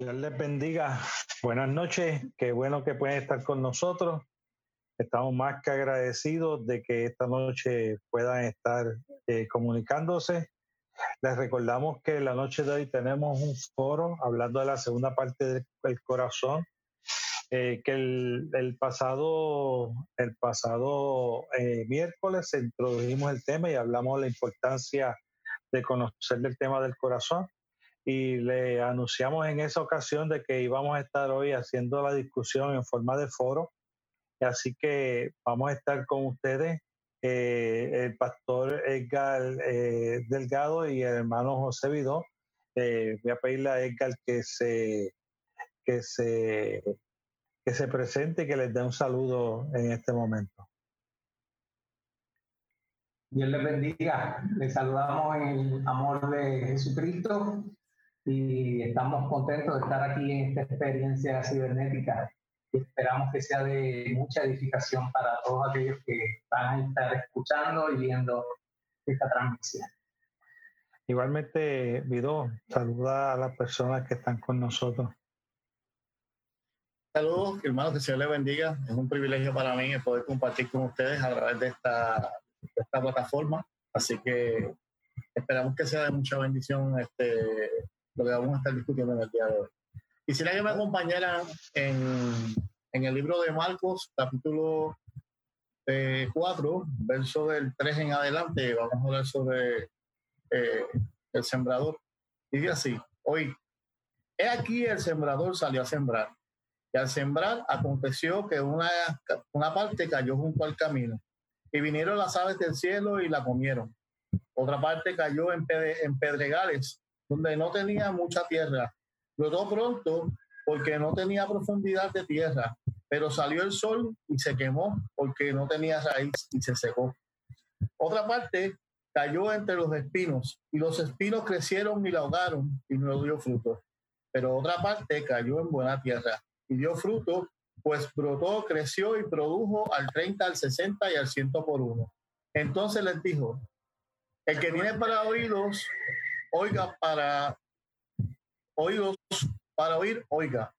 Dios les bendiga. Buenas noches. Qué bueno que pueden estar con nosotros. Estamos más que agradecidos de que esta noche puedan estar eh, comunicándose. Les recordamos que la noche de hoy tenemos un foro hablando de la segunda parte del corazón, eh, que el, pasado, el pasado eh, miércoles introdujimos el tema y hablamos de la importancia de conocer el tema del corazón y le anunciamos en esa ocasión de que íbamos a estar hoy haciendo la discusión en forma de foro. Así que vamos a estar con ustedes, eh, el pastor Edgar eh, Delgado y el hermano José Vidó. Eh, voy a pedirle a Edgar que se, que se, que se presente y que les dé un saludo en este momento. Dios les bendiga. Les saludamos en el amor de Jesucristo y estamos contentos de estar aquí en esta experiencia cibernética. Esperamos que sea de mucha edificación para todos aquellos que van a estar escuchando y viendo esta transmisión. Igualmente, Vido, saluda a las personas que están con nosotros. Saludos, hermanos, que el Señor les bendiga. Es un privilegio para mí poder compartir con ustedes a través de esta, de esta plataforma. Así que esperamos que sea de mucha bendición este, lo que vamos a estar discutiendo en el día de hoy. Quisiera que me acompañaran en, en el libro de Marcos, capítulo 4, eh, verso del 3 en adelante. Vamos a hablar sobre eh, el sembrador. Dice así, hoy, he aquí el sembrador salió a sembrar. Y al sembrar aconteció que una, una parte cayó junto al camino. Y vinieron las aves del cielo y la comieron. Otra parte cayó en pedregales donde no tenía mucha tierra. Brotó pronto porque no tenía profundidad de tierra, pero salió el sol y se quemó porque no tenía raíz y se secó. Otra parte cayó entre los espinos y los espinos crecieron y la ahogaron y no dio fruto. Pero otra parte cayó en buena tierra y dio fruto, pues brotó, creció y produjo al 30, al 60 y al 100 por uno. Entonces les dijo, el que tiene para oídos, oiga para oídos, para oír, oiga.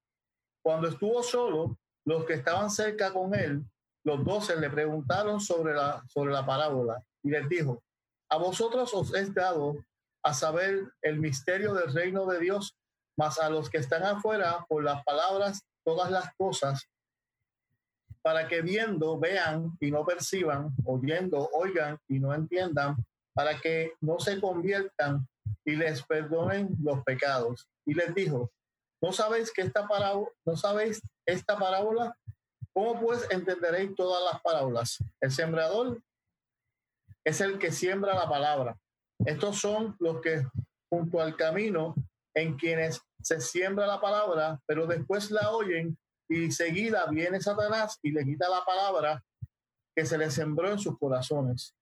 Cuando estuvo solo, los que estaban cerca con él, los doce le preguntaron sobre la, sobre la parábola y les dijo, a vosotros os he dado a saber el misterio del reino de Dios, mas a los que están afuera por las palabras todas las cosas, para que viendo vean y no perciban, oyendo oigan y no entiendan, para que no se conviertan y les perdonen los pecados. Y les dijo, ¿no sabéis que esta parábola, no sabéis esta parábola? ¿Cómo pues entenderéis todas las parábolas? El sembrador es el que siembra la palabra. Estos son los que junto al camino en quienes se siembra la palabra, pero después la oyen y seguida viene Satanás y le quita la palabra que se le sembró en sus corazones.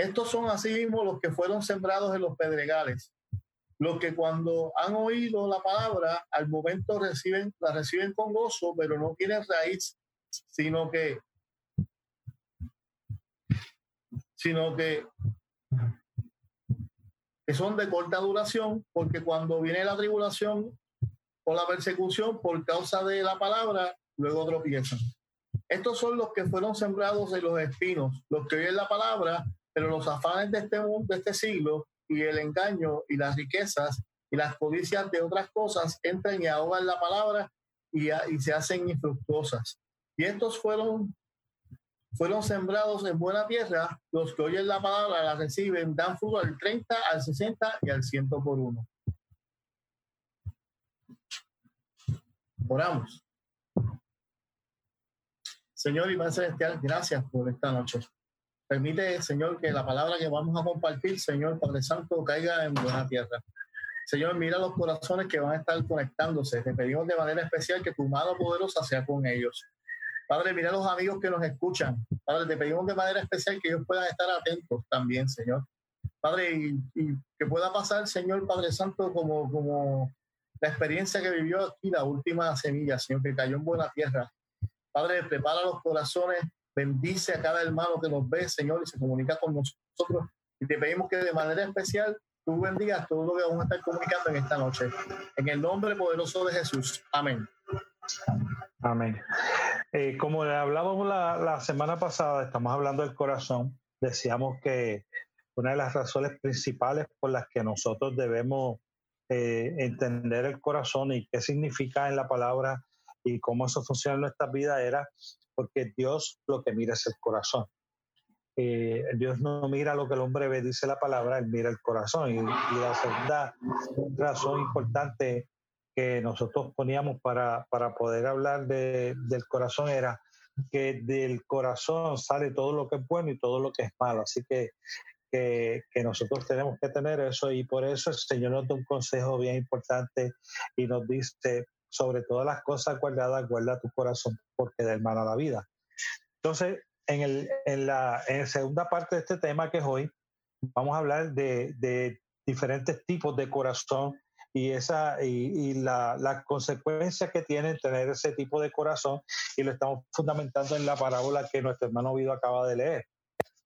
Estos son así mismo los que fueron sembrados en los pedregales, los que cuando han oído la palabra, al momento reciben, la reciben con gozo, pero no tienen raíz, sino que, sino que, que son de corta duración, porque cuando viene la tribulación o la persecución por causa de la palabra, luego tropiezan. Estos son los que fueron sembrados en los espinos, los que oyen la palabra pero los afanes de este mundo, de este siglo, y el engaño y las riquezas y las codicias de otras cosas entran y ahogan la palabra y, se hacen infructuosas. Y estos fueron, fueron sembrados en buena tierra, los que oyen la palabra la reciben, dan fruto al 30, al 60 y al 100 por uno. Oramos. Señor Padre Celestial, gracias por esta noche. Permite, Señor, que la palabra que vamos a compartir, Señor Padre Santo, caiga en buena tierra. Señor, mira los corazones que van a estar conectándose. Te pedimos de manera especial que tu mano poderosa sea con ellos. Padre, mira los amigos que nos escuchan. Padre, te pedimos de manera especial que ellos puedan estar atentos también, Señor. Padre, y, que pueda pasar, Señor Padre Santo, como, como la experiencia que vivió aquí, la última semilla, Señor, que cayó en buena tierra. Padre, prepara los corazones Bendice a cada hermano que nos ve, Señor, y se comunica con nosotros. Y te pedimos que de manera especial tú bendigas todo lo que vamos a estar comunicando en esta noche. En el nombre poderoso de Jesús. Amén. Amén. Eh, como hablábamos la, semana pasada, estamos hablando del corazón. Decíamos que una de las razones principales por las que nosotros debemos eh, entender el corazón y qué significa en la palabra y cómo eso funciona en nuestra vida era porque Dios lo que mira es el corazón. Eh, Dios no mira lo que el hombre ve, dice la palabra, él mira el corazón. Y, la segunda razón importante que nosotros poníamos para, para poder hablar de, del corazón era que del corazón sale todo lo que es bueno y todo lo que es malo. Así que, que, que, nosotros tenemos que tener eso y por eso el Señor nos da un consejo bien importante y nos dice, sobre todas las cosas guardadas, guarda tu corazón porque del mal a la vida. Entonces, en, el, en, la, en la segunda parte de este tema que es hoy, vamos a hablar de, de diferentes tipos de corazón y, esa, y, y la, las consecuencias que tiene tener ese tipo de corazón y lo estamos fundamentando en la parábola que nuestro hermano Vido acaba de leer.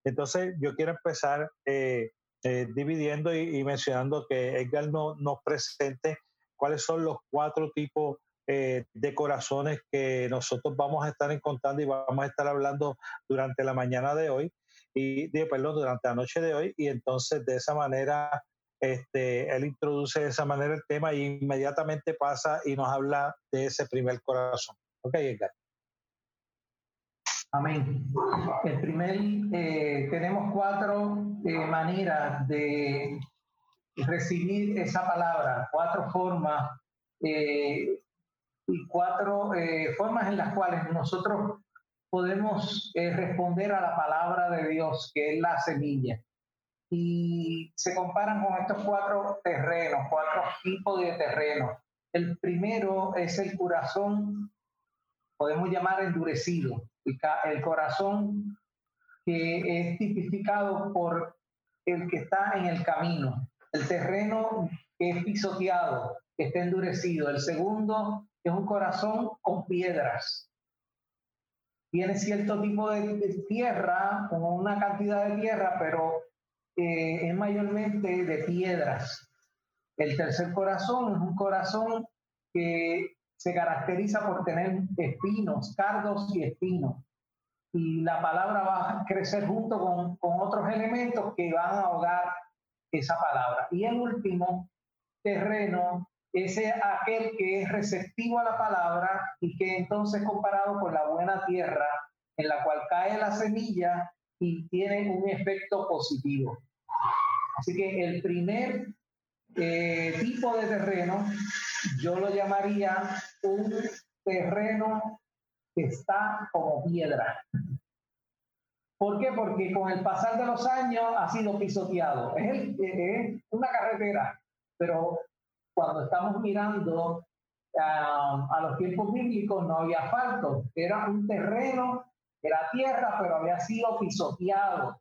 Entonces, yo quiero empezar eh, eh, dividiendo y, y, mencionando que Edgar no, nos presente cuáles son los cuatro tipos eh, de corazones que nosotros vamos a estar encontrando y vamos a estar hablando durante la mañana de hoy y perdón, durante la noche de hoy y entonces de esa manera este, él introduce de esa manera el tema y inmediatamente pasa y nos habla de ese primer corazón. Ok, Edgar. Amén. El primer, eh, tenemos cuatro eh, maneras de recibir esa palabra, cuatro formas eh, y cuatro eh, formas en las cuales nosotros podemos eh, responder a la palabra de Dios, que es la semilla. Y se comparan con estos cuatro terrenos, cuatro tipos de terrenos. El primero es el corazón, podemos llamar endurecido, el corazón que es tipificado por el que está en el camino, el terreno que es pisoteado, que está endurecido. El segundo es un corazón con piedras. Tiene cierto tipo de, tierra, con una cantidad de tierra, pero eh, es mayormente de piedras. El tercer corazón es un corazón que se caracteriza por tener espinos, cardos y espinos. Y la palabra va a crecer junto con, con otros elementos que van a ahogar esa palabra. Y el último terreno es aquel que es receptivo a la palabra y que entonces comparado con la buena tierra en la cual cae la semilla y tiene un efecto positivo. Así que el primer eh, tipo de terreno yo lo llamaría un terreno que está como piedra. ¿Por qué? Porque con el pasar de los años ha sido pisoteado. Es, es una carretera, pero cuando estamos mirando uh, a los tiempos bíblicos no había asfalto, era un terreno, era tierra, pero había sido pisoteado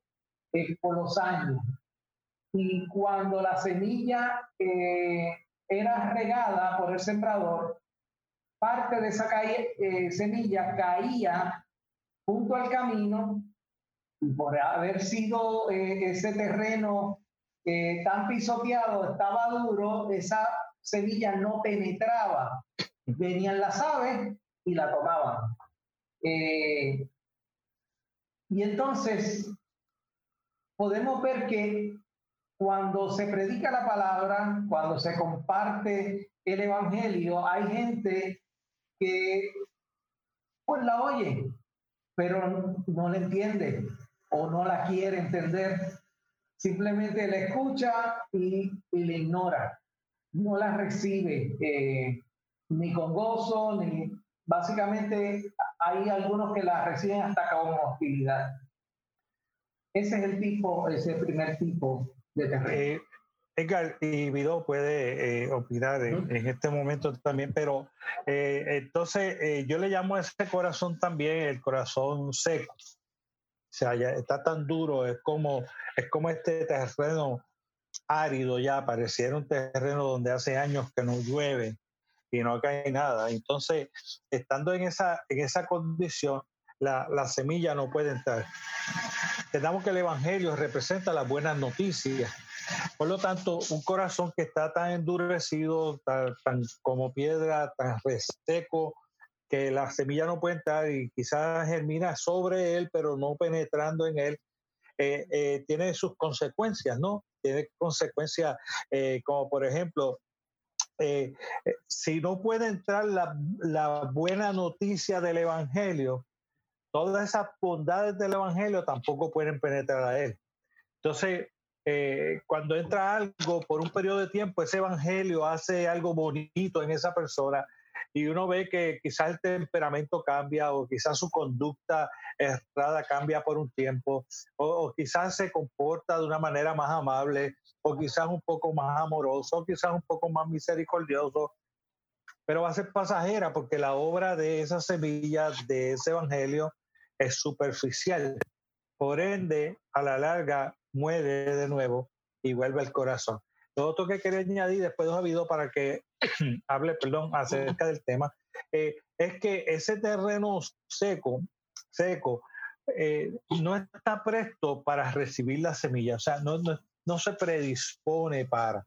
eh, por los años. Y cuando la semilla eh, era regada por el sembrador, parte de esa eh, semilla caía junto al camino por haber sido ese terreno tan pisoteado, estaba duro, esa semilla no penetraba. Venían las aves y la tomaban. Eh, y entonces podemos ver que cuando se predica la palabra, cuando se comparte el evangelio, hay gente que pues la oye, pero no la entiende o no la quiere entender. Simplemente la escucha y, y la ignora no la recibe eh, ni con gozo, ni básicamente hay algunos que la reciben hasta con hostilidad. Ese es el tipo, ese primer tipo de terreno. Eh, Edgar y Vido puede eh, opinar en, en, este momento también, pero eh, entonces eh, yo le llamo a ese corazón también el corazón seco. O sea, ya está tan duro, es como, es como este terreno árido ya, pareciera un terreno donde hace años que no llueve y no cae nada. Entonces, estando en esa, en esa condición, la, la semilla no puede entrar. Entendamos que el Evangelio representa las buenas noticias. Por lo tanto, un corazón que está tan endurecido, tan, como piedra, tan reseco, que la semilla no puede entrar y quizás germina sobre él, pero no penetrando en él, eh, eh, tiene sus consecuencias, ¿no? Tiene consecuencias eh, como, por ejemplo, si no puede entrar la, la buena noticia del Evangelio, todas esas bondades del Evangelio tampoco pueden penetrar a él. Entonces, eh, cuando entra algo por un periodo de tiempo, ese Evangelio hace algo bonito en esa persona y uno ve que quizás el temperamento cambia o quizás su conducta errada cambia por un tiempo o, quizás se comporta de una manera más amable o quizás un poco más amoroso o quizás un poco más misericordioso pero va a ser pasajera porque la obra de esa semilla de ese evangelio es superficial. Por ende, a la larga muere de nuevo y vuelve al corazón. Lo otro que quería añadir después de habido para que hable, perdón, acerca del tema, eh, es que ese terreno seco, seco, eh, no está presto para recibir la semilla, o sea, no, no, se predispone para.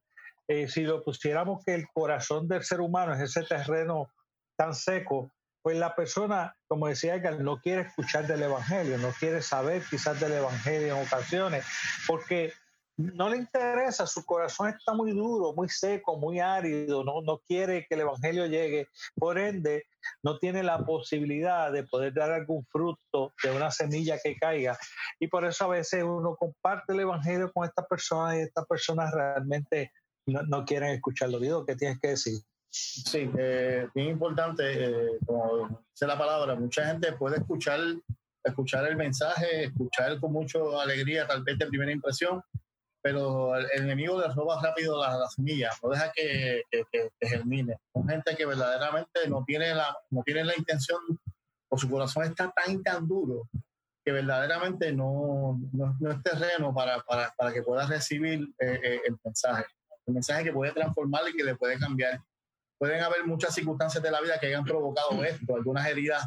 Eh, si lo pusiéramos que el corazón del ser humano es ese terreno tan seco, pues la persona, como decía Edgar, no quiere escuchar del Evangelio, no quiere saber quizás del Evangelio en ocasiones, porque no le interesa, su corazón está muy duro, muy seco, muy árido, no, no quiere que el Evangelio llegue, por ende no tiene la posibilidad de poder dar algún fruto de una semilla que caiga. Y por eso a veces uno comparte el Evangelio con estas personas y estas personas realmente no, no quieren escucharlo. Digo, ¿qué tienes que decir? Sí, eh, bien importante, eh, como dice la palabra, mucha gente puede escuchar, escuchar el mensaje, escuchar con mucha alegría, tal vez de primera impresión, pero el, enemigo le roba rápido las la semillas, no deja que, que, germine. Son gente que verdaderamente no tiene la, no tiene la intención, o su corazón está tan tan duro que verdaderamente no, no, es terreno para, para, para, que pueda recibir eh, el mensaje. El mensaje que puede transformar y que le puede cambiar pueden haber muchas circunstancias de la vida que hayan provocado esto, algunas heridas,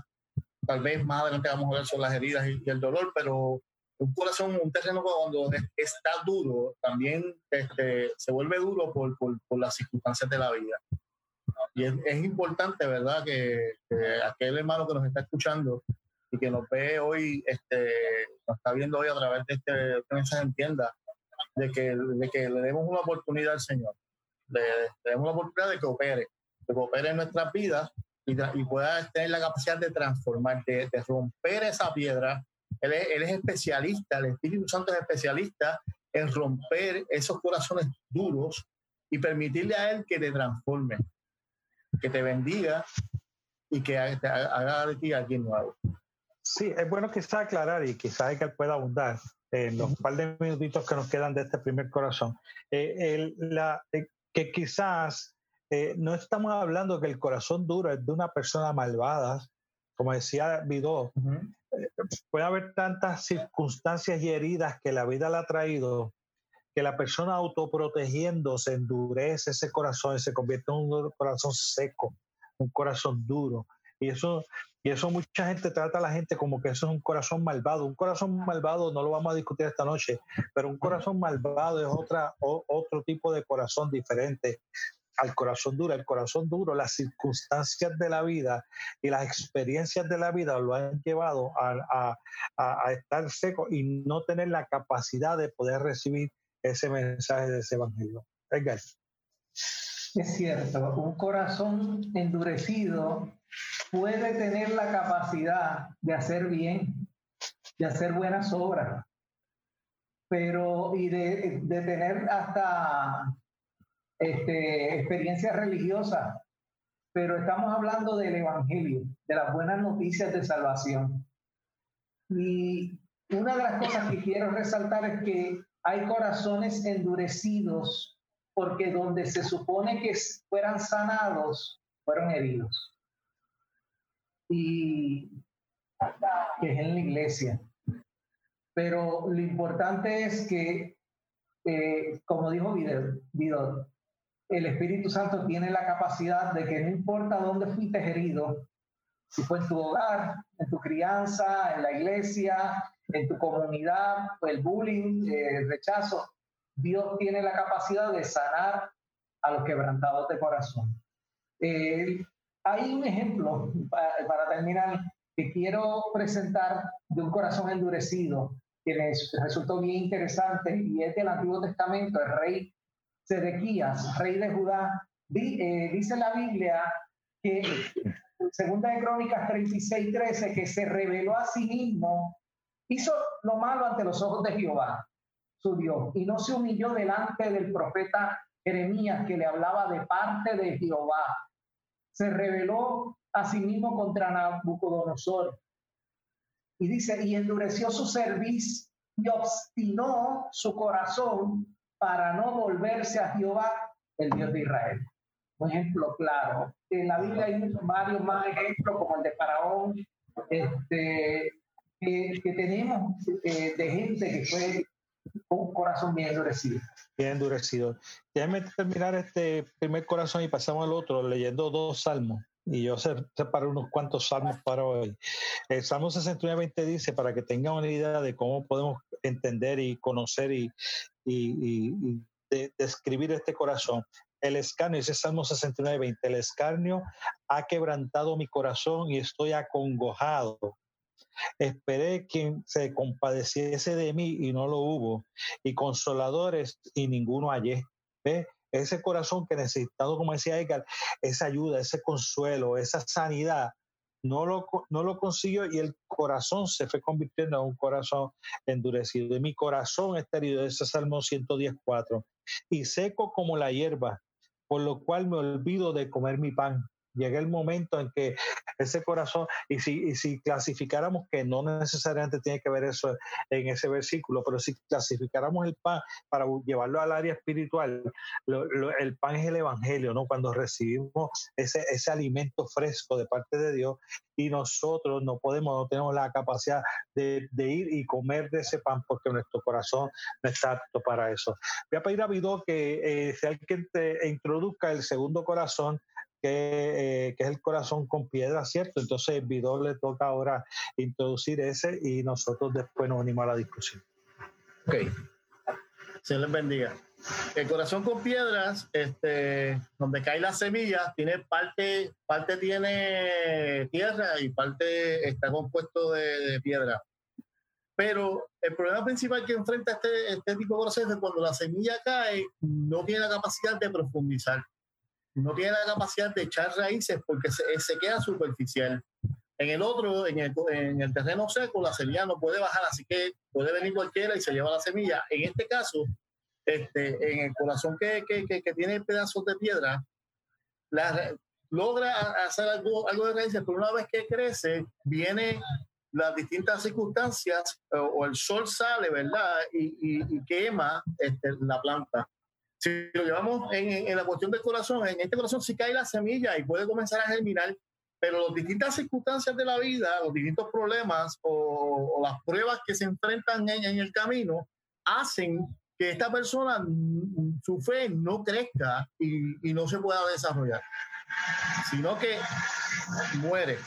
tal vez más adelante vamos a ver sobre las heridas y, el dolor, pero un corazón, un terreno cuando está duro, también este, se vuelve duro por, por, por, las circunstancias de la vida. Y es, es importante, ¿verdad?, que, aquel hermano que nos está escuchando y que nos ve hoy, este, nos está viendo hoy a través de este, este mensaje entienda, de que, de que le demos una oportunidad al Señor, le, le demos una oportunidad de que opere que coopere en nuestras vidas y, y, pueda tener la capacidad de transformar, de, romper esa piedra. Él es, él es, especialista, el Espíritu Santo es especialista en romper esos corazones duros y permitirle a Él que te transforme, que te bendiga y que haga de ti alguien nuevo. Sí, es bueno quizás aclarar y quizás que él pueda abundar en los par de minutitos que nos quedan de este primer corazón. Eh, el, la, eh, que quizás eh, no estamos hablando que el corazón duro es de una persona malvada, como decía Vidó. Puede haber tantas circunstancias y heridas que la vida le ha traído que la persona autoprotegiéndose endurece ese corazón y se convierte en un corazón seco, un corazón duro. Y eso, y eso mucha gente trata a la gente como que eso es un corazón malvado. Un corazón malvado no lo vamos a discutir esta noche, pero un corazón malvado es otra, otro tipo de corazón diferente al corazón duro. El corazón duro, las circunstancias de la vida y las experiencias de la vida lo han llevado a, estar seco y no tener la capacidad de poder recibir ese mensaje de ese evangelio. Es cierto, un corazón endurecido puede tener la capacidad de hacer bien, de hacer buenas obras, pero y de, tener hasta este, experiencia religiosa, pero estamos hablando del Evangelio, de las buenas noticias de salvación. Y una de las cosas que quiero resaltar es que hay corazones endurecidos porque donde se supone que fueran sanados, fueron heridos. Y que es en la iglesia. Pero lo importante es que, eh, como dijo Vidal, el Espíritu Santo tiene la capacidad de que no importa dónde fuiste herido, si fue en tu hogar, en tu crianza, en la iglesia, en tu comunidad, el bullying, el rechazo, Dios tiene la capacidad de sanar a los quebrantados de corazón. Eh, hay un ejemplo, para, terminar, que quiero presentar de un corazón endurecido, que me resultó bien interesante, y es del Antiguo Testamento, el rey Sedequías, rey de Judá. Eh, dice la Biblia que, segunda de Crónicas 36, 13, que se reveló a sí mismo, hizo lo malo ante los ojos de Jehová, su Dios, y no se humilló delante del profeta Jeremías, que le hablaba de parte de Jehová. Se reveló a sí mismo contra Nabucodonosor. Y dice, y endureció su cerviz y obstinó su corazón para no volverse a Jehová, el Dios de Israel. Un ejemplo claro. En la Biblia hay varios más ejemplos, como el de Faraón, este, que, tenemos eh, de gente que fue un corazón bien endurecido. Bien endurecido. Déjame terminar este primer corazón y pasamos al otro leyendo dos salmos. Y yo separé unos cuantos salmos para hoy. El Salmo 69, dice, para que tengan una idea de cómo podemos entender y conocer y, y, describir este corazón. El escarnio, ese Salmo 69, el escarnio ha quebrantado mi corazón y estoy acongojado. Esperé quien se compadeciese de mí y no lo hubo, y consoladores y ninguno hallé. ¿Ve? Ese corazón que necesitado, como decía Edgar, esa ayuda, ese consuelo, esa sanidad, no lo, no lo consiguió y el corazón se fue convirtiendo en un corazón endurecido. Y mi corazón está herido, ese Salmo 114, y seco como la hierba, por lo cual me olvido de comer mi pan llega el momento en que ese corazón, y si, si clasificáramos que no necesariamente tiene que ver eso en ese versículo, pero si clasificáramos el pan para llevarlo al área espiritual, el pan es el evangelio, ¿no? Cuando recibimos ese, ese alimento fresco de parte de Dios y nosotros no podemos, no tenemos la capacidad de, ir y comer de ese pan porque nuestro corazón no está apto para eso. Voy a pedir a Vidó que eh, sea el que te introduzca el segundo corazón eh, que, es el corazón con piedra, ¿cierto? Entonces, Vidor le toca ahora introducir ese y nosotros después nos unimos a la discusión. Ok. Se les bendiga. El corazón con piedras, este, donde cae la semilla, tiene parte, parte tiene tierra y parte está compuesto de, piedra. Pero el problema principal que enfrenta este, este tipo de corazón es que cuando la semilla cae, no tiene la capacidad de profundizar no tiene la capacidad de echar raíces porque se, se queda superficial. En el otro, en el, en el, terreno seco, la semilla no puede bajar, así que puede venir cualquiera y se lleva la semilla. En este caso, este, en el corazón que, que, que, tiene pedazos de piedra, logra hacer algo, algo de raíces, pero una vez que crece, viene las distintas circunstancias o, el sol sale, ¿verdad? Y, y, quema este, la planta. Si lo llevamos en, la cuestión del corazón, en este corazón sí cae la semilla y puede comenzar a germinar, pero las distintas circunstancias de la vida, los distintos problemas o, las pruebas que se enfrentan en, el camino hacen que esta persona, mm, su fe no crezca y, y no se pueda desarrollar, sino que muere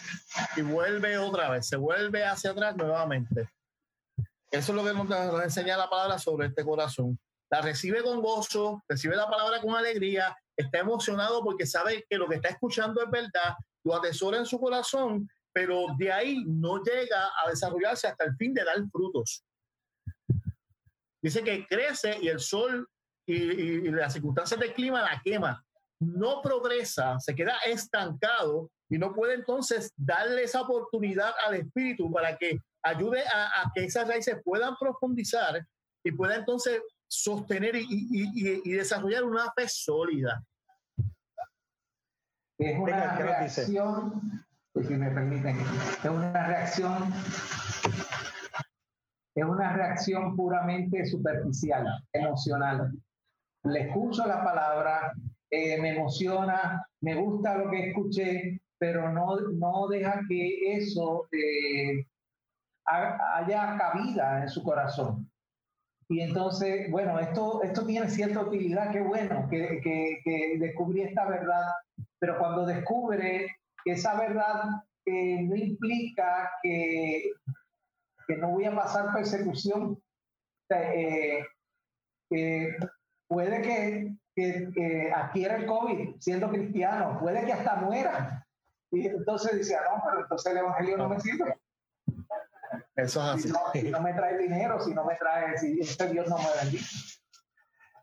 y vuelve otra vez, se vuelve hacia atrás nuevamente. Eso es lo que nos enseña la palabra sobre este corazón la recibe con gozo, recibe la palabra con alegría, está emocionado porque sabe que lo que está escuchando es verdad, lo atesora en su corazón, pero de ahí no llega a desarrollarse hasta el fin de dar frutos. Dice que crece y el sol y, las circunstancias del clima la quema. No progresa, se queda estancado y no puede entonces darle esa oportunidad al espíritu para que ayude a, a que esas raíces puedan profundizar y pueda entonces sostener y, desarrollar una fe sólida. Es una reacción, si me permiten, es una reacción, es una reacción puramente superficial, emocional. Le escucho la palabra, eh, me emociona, me gusta lo que escuché, pero no, no deja que eso eh, haya cabida en su corazón. Y entonces, bueno, esto, esto tiene cierta utilidad, qué bueno que, que, que descubrí esta verdad, pero cuando descubre que esa verdad no implica que, que, no voy a pasar persecución. Eh, puede que, que, adquiera el COVID siendo cristiano, puede que hasta muera. Y entonces dice, ah, no, pero entonces el Evangelio no me sirve. Eso es así. Si no, me trae dinero, si no me trae, si este Dios no me bendice.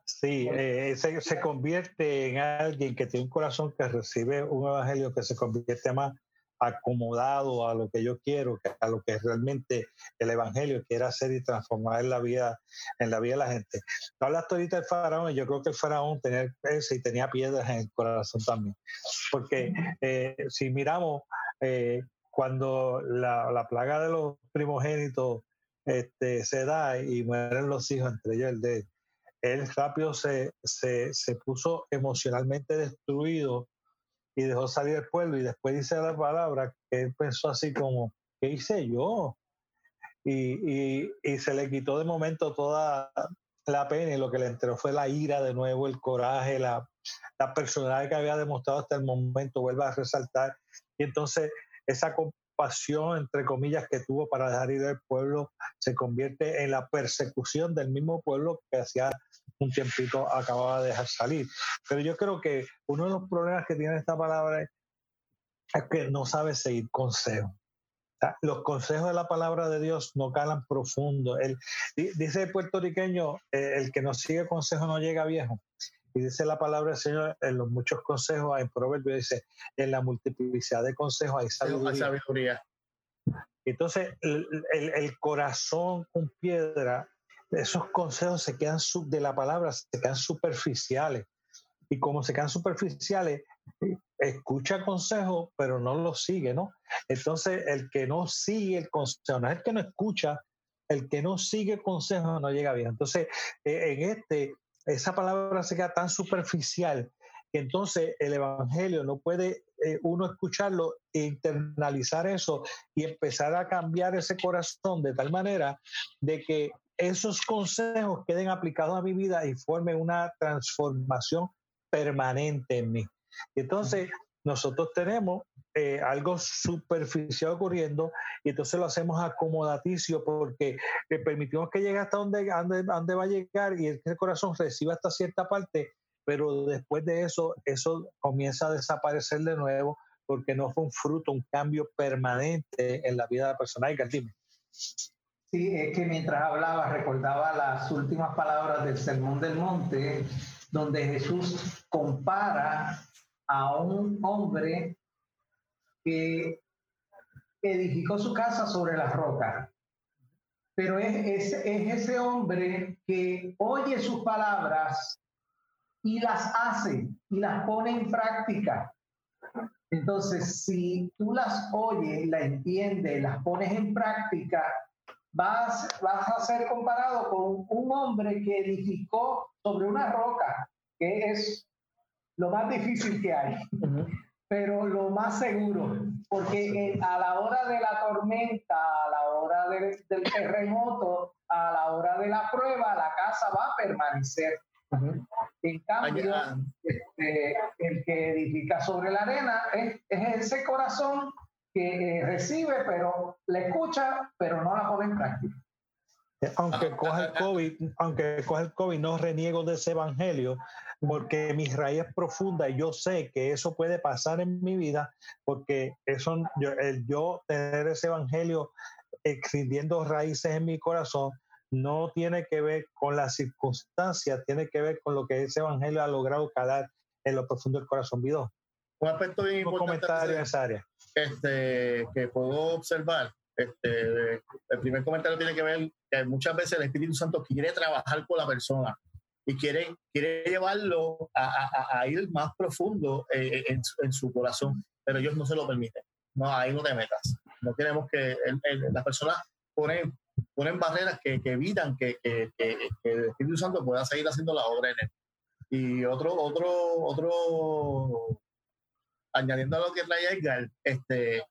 Sí, eh, se, se, convierte en alguien que tiene un corazón que recibe un evangelio que se convierte más acomodado a lo que yo quiero, a lo que realmente el evangelio quiere hacer y transformar en la vida, en la vida de la gente. Tú hablaste ahorita del faraón y yo creo que el faraón tenía y tenía piedras en el corazón también. Porque eh, si miramos eh, cuando la, la, plaga de los primogénitos este, se da y mueren los hijos, entre ellos el de él rápido se, se, se, puso emocionalmente destruido y dejó salir el pueblo y después dice la palabra que él pensó así como, ¿qué hice yo? Y, y, y, se le quitó de momento toda la pena y lo que le entró fue la ira de nuevo, el coraje, la, la personalidad que había demostrado hasta el momento vuelve a resaltar. Y entonces esa compasión, entre comillas, que tuvo para dejar ir al pueblo se convierte en la persecución del mismo pueblo que hacía un tiempito acababa de dejar salir. Pero yo creo que uno de los problemas que tiene esta palabra es, que no sabe seguir consejos. los consejos de la palabra de Dios no calan profundo. El, dice el puertorriqueño, eh, el que no sigue consejo no llega viejo. Y dice la palabra del Señor en los muchos consejos, en Proverbios dice, en la multiplicidad de consejos hay sabiduría. Entonces, el, el, corazón con piedra esos consejos se quedan de la palabra, se quedan superficiales. Y como se quedan superficiales, escucha consejos, pero no los sigue, ¿no? Entonces, el que no sigue el consejo, no es el que no escucha, el que no sigue consejo no llega bien. Entonces, eh, en este, esa palabra se queda tan superficial que entonces el Evangelio no puede eh, uno escucharlo e internalizar eso y empezar a cambiar ese corazón de tal manera de que esos consejos queden aplicados a mi vida y formen una transformación permanente en mí. entonces nosotros tenemos eh, algo superficial ocurriendo y entonces lo hacemos acomodaticio porque le permitimos que llegue hasta donde, donde, va a llegar y el corazón reciba hasta cierta parte, pero después de eso, eso comienza a desaparecer de nuevo porque no fue un fruto, un cambio permanente en la vida de la persona. Dime. Sí, es que mientras hablaba recordaba las últimas palabras del Sermón del Monte, donde Jesús compara a un hombre que edificó su casa sobre la roca. Pero es, es, es ese hombre que oye sus palabras y las hace y las pone en práctica. Entonces, si tú las oyes, las entiendes, las pones en práctica, vas, vas a ser comparado con un hombre que edificó sobre una roca, que es lo más difícil que hay, pero lo más seguro, porque a la hora de la tormenta, a la hora del terremoto, a la hora de la prueba, la casa va a permanecer. En cambio, este, el que edifica sobre la arena es, es ese corazón que eh, recibe, pero le escucha, pero no la pone en práctica. Aunque coja el COVID, aunque coja el COVID, no reniego de ese evangelio, porque mi raíz es profunda y yo sé que eso puede pasar en mi vida, porque eso, yo, el yo tener ese evangelio extendiendo raíces en mi corazón, no tiene que ver con las circunstancias, tiene que ver con lo que ese evangelio ha logrado calar en lo profundo del corazón. Vido. Un aspecto bien comentario en esa área este, que puedo observar. Este, el primer comentario tiene que ver que muchas veces el Espíritu Santo quiere trabajar con la persona y quiere, quiere llevarlo a, a, ir más profundo eh, en, en, su corazón, pero ellos no se lo permiten. No, ahí no te metas. No queremos que las personas ponen, ponen barreras que, evitan que, el Espíritu Santo pueda seguir haciendo la obra en él. Y otro, otro, otro añadiendo a lo que trae Edgar, este,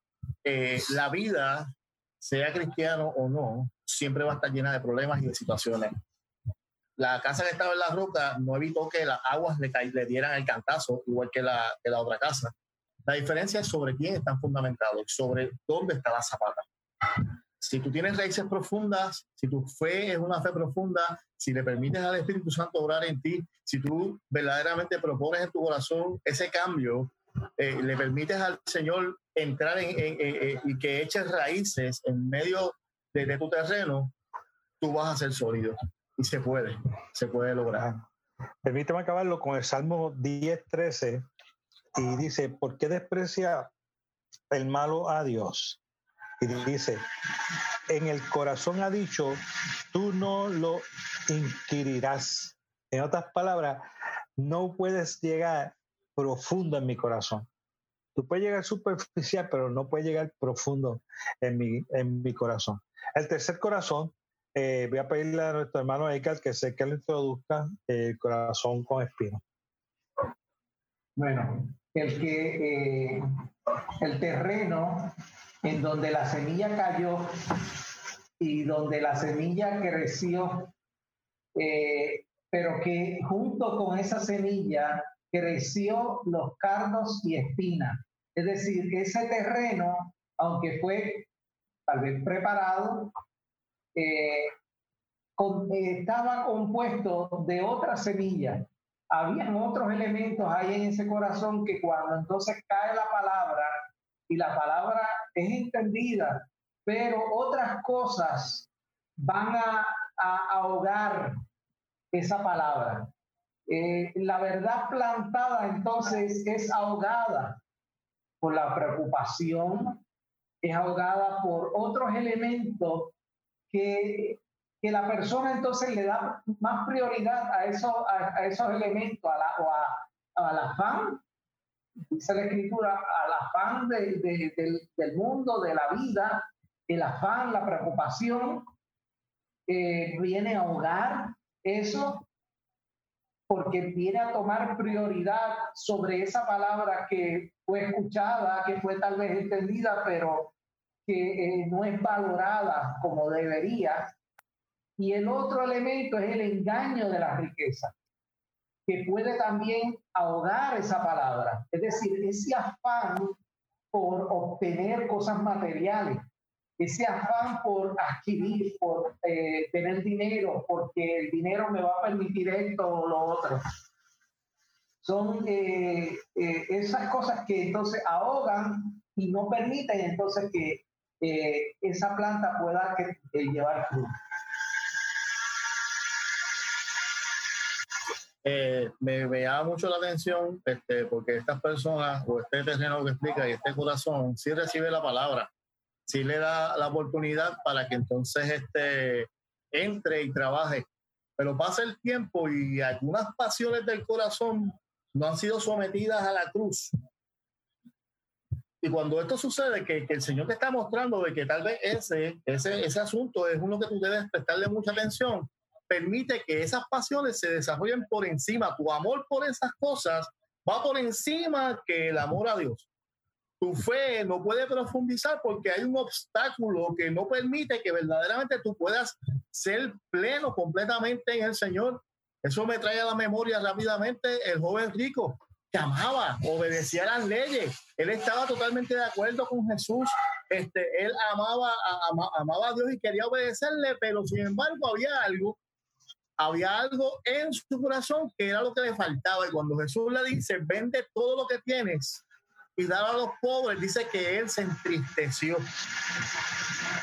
eh, la vida, sea cristiano o no, siempre va a estar llena de problemas y de situaciones. La casa que estaba en la roca no evitó que las aguas le, le dieran el cantazo, igual que la, que la otra casa. La diferencia es sobre quién están fundamentados, sobre dónde está la zapata. Si tú tienes raíces profundas, si tu fe es una fe profunda, si le permites al Espíritu Santo obrar en ti, si tú verdaderamente propones en tu corazón ese cambio, eh, le permites al Señor entrar en, y que eches raíces en medio de, de, tu terreno, tú vas a ser sólido. Y se puede, se puede lograr. Permíteme acabarlo con el Salmo 10, 13 y dice, ¿por qué desprecia el malo a Dios? Y dice, en el corazón ha dicho, tú no lo inquirirás. En otras palabras, no puedes llegar profundo en mi corazón. Tú puedes llegar superficial, pero no puedes llegar profundo en mi, en mi corazón. El tercer corazón, eh, voy a pedirle a nuestro hermano Eichel que sé que le introduzca el corazón con espino. Bueno, el que eh, el terreno en donde la semilla cayó y donde la semilla creció, eh, pero que junto con esa semilla creció los cardos y espinas. Es decir, ese terreno, aunque fue tal vez preparado, eh, estaba compuesto de otras semillas. Habían otros elementos ahí en ese corazón que cuando entonces cae la palabra y la palabra es entendida, pero otras cosas van a, ahogar esa palabra. Eh, la verdad plantada entonces es ahogada por la preocupación, es ahogada por otros elementos que, que la persona entonces le da más prioridad a, eso, a, esos elementos, a la, o a, al afán dice la escritura, al afán del, del, mundo, de la vida, el afán, la preocupación, eh, viene a ahogar eso porque viene a tomar prioridad sobre esa palabra que fue escuchada, que fue tal vez entendida, pero que eh, no es valorada como debería. Y el otro elemento es el engaño de la riqueza que puede también ahogar esa palabra. Es decir, ese afán por obtener cosas materiales, ese afán por adquirir, por eh, tener dinero, porque el dinero me va a permitir esto o lo otro. Son eh, eh, esas cosas que entonces ahogan y no permiten entonces que esa planta pueda llevar fruto. Eh, me, me, llama mucho la atención este, porque estas personas o este terreno que explica y este corazón sí recibe la palabra, sí le da la oportunidad para que entonces este, entre y trabaje. Pero pasa el tiempo y algunas pasiones del corazón no han sido sometidas a la cruz. Y cuando esto sucede, que, que, el Señor te está mostrando de que tal vez ese, ese, ese asunto es uno que tú debes prestarle mucha atención, permite que esas pasiones se desarrollen por encima. Tu amor por esas cosas va por encima que el amor a Dios. Tu fe no puede profundizar porque hay un obstáculo que no permite que verdaderamente tú puedas ser pleno completamente en el Señor. Eso me trae a la memoria rápidamente el joven rico que amaba, obedecía las leyes. Él estaba totalmente de acuerdo con Jesús. Este, él amaba, amaba a Dios y quería obedecerle, pero sin embargo había algo había algo en su corazón que era lo que le faltaba. Y cuando Jesús le dice, vende todo lo que tienes y a los pobres, dice que él se entristeció.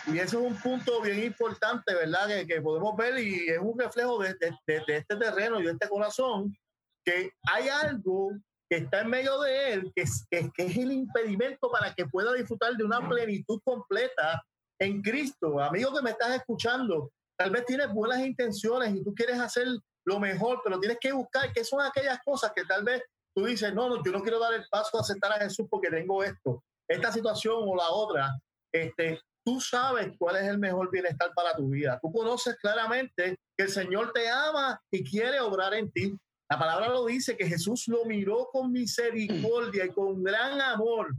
Y eso es un punto bien importante, ¿verdad? Que, podemos ver y es un reflejo de, este terreno y de este corazón, que hay algo que está en medio de él, que es, que es el impedimento para que pueda disfrutar de una plenitud completa en Cristo. Amigo que me estás escuchando, Tal vez tienes buenas intenciones y tú quieres hacer lo mejor, pero tienes que buscar qué son aquellas cosas que tal vez tú dices, no, no, yo no quiero dar el paso a aceptar a Jesús porque tengo esto, esta situación o la otra. Este, tú sabes cuál es el mejor bienestar para tu vida. Tú conoces claramente que el Señor te ama y quiere obrar en ti. La palabra lo dice que Jesús lo miró con misericordia y con gran amor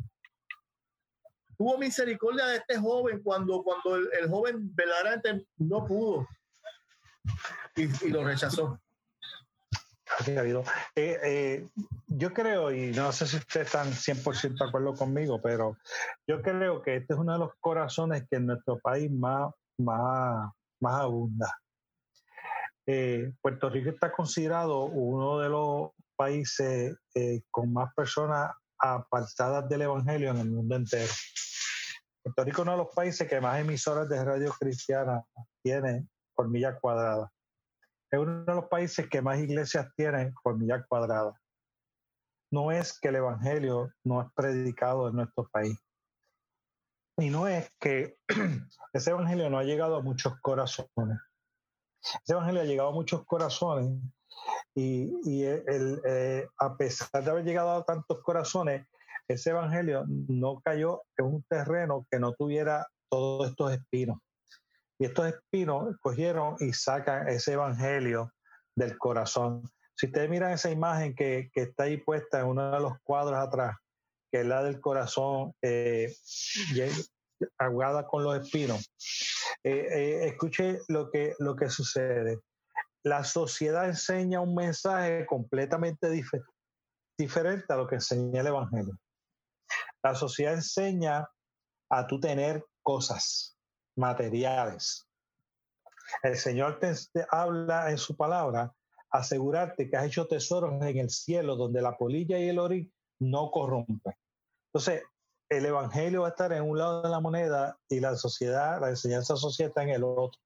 tuvo misericordia de este joven cuando, cuando el, joven verdaderamente no pudo y, lo rechazó. Eh, eh, yo creo, y no sé si ustedes están 100% de acuerdo conmigo, pero yo creo que este es uno de los corazones que en nuestro país más, más, más abunda. Eh, Puerto Rico está considerado uno de los países con más personas apartadas del Evangelio en el mundo entero. Puerto Rico es uno de los países que más emisoras de radio cristiana tiene por milla cuadrada. Es uno de los países que más iglesias tiene por milla cuadrada. No es que el Evangelio no es predicado en nuestro país. Y no es que ese Evangelio no ha llegado a muchos corazones. Ese Evangelio ha llegado a muchos corazones y, el, eh, a pesar de haber llegado a tantos corazones, ese Evangelio no cayó en un terreno que no tuviera todos estos espinos. Y estos espinos cogieron y sacan ese evangelio del corazón. Si ustedes miran esa imagen que, está ahí puesta en uno de los cuadros atrás, que es la del corazón eh, ahogada con los espinos, eh, eh, escuche lo que, lo que sucede. La sociedad enseña un mensaje completamente diferente a lo que enseña el Evangelio. La sociedad enseña a tú tener cosas, materiales. El Señor te, habla en su palabra, asegurarte que has hecho tesoros en el cielo donde la polilla y el orín no corrompen. Entonces, el evangelio va a estar en un lado de la moneda y la sociedad, la enseñanza social está en el otro.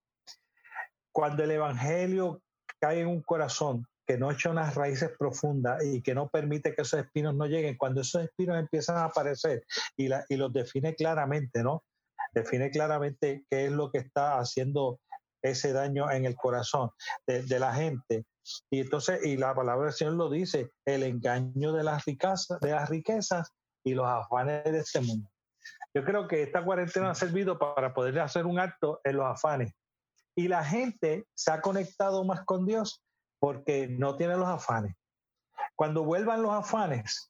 Cuando el evangelio cae en un corazón que no echa unas raíces profundas y que no permite que esos espinos no lleguen, cuando esos espinos empiezan a aparecer y, y los define claramente, ¿no? Define claramente qué es lo que está haciendo ese daño en el corazón de, la gente. Y entonces, y la palabra del Señor lo dice, el engaño de las riquezas, de las riquezas y los afanes de este mundo. Yo creo que esta cuarentena ha servido para poder hacer un acto en los afanes. Y la gente se ha conectado más con Dios porque no tiene los afanes. Cuando vuelvan los afanes,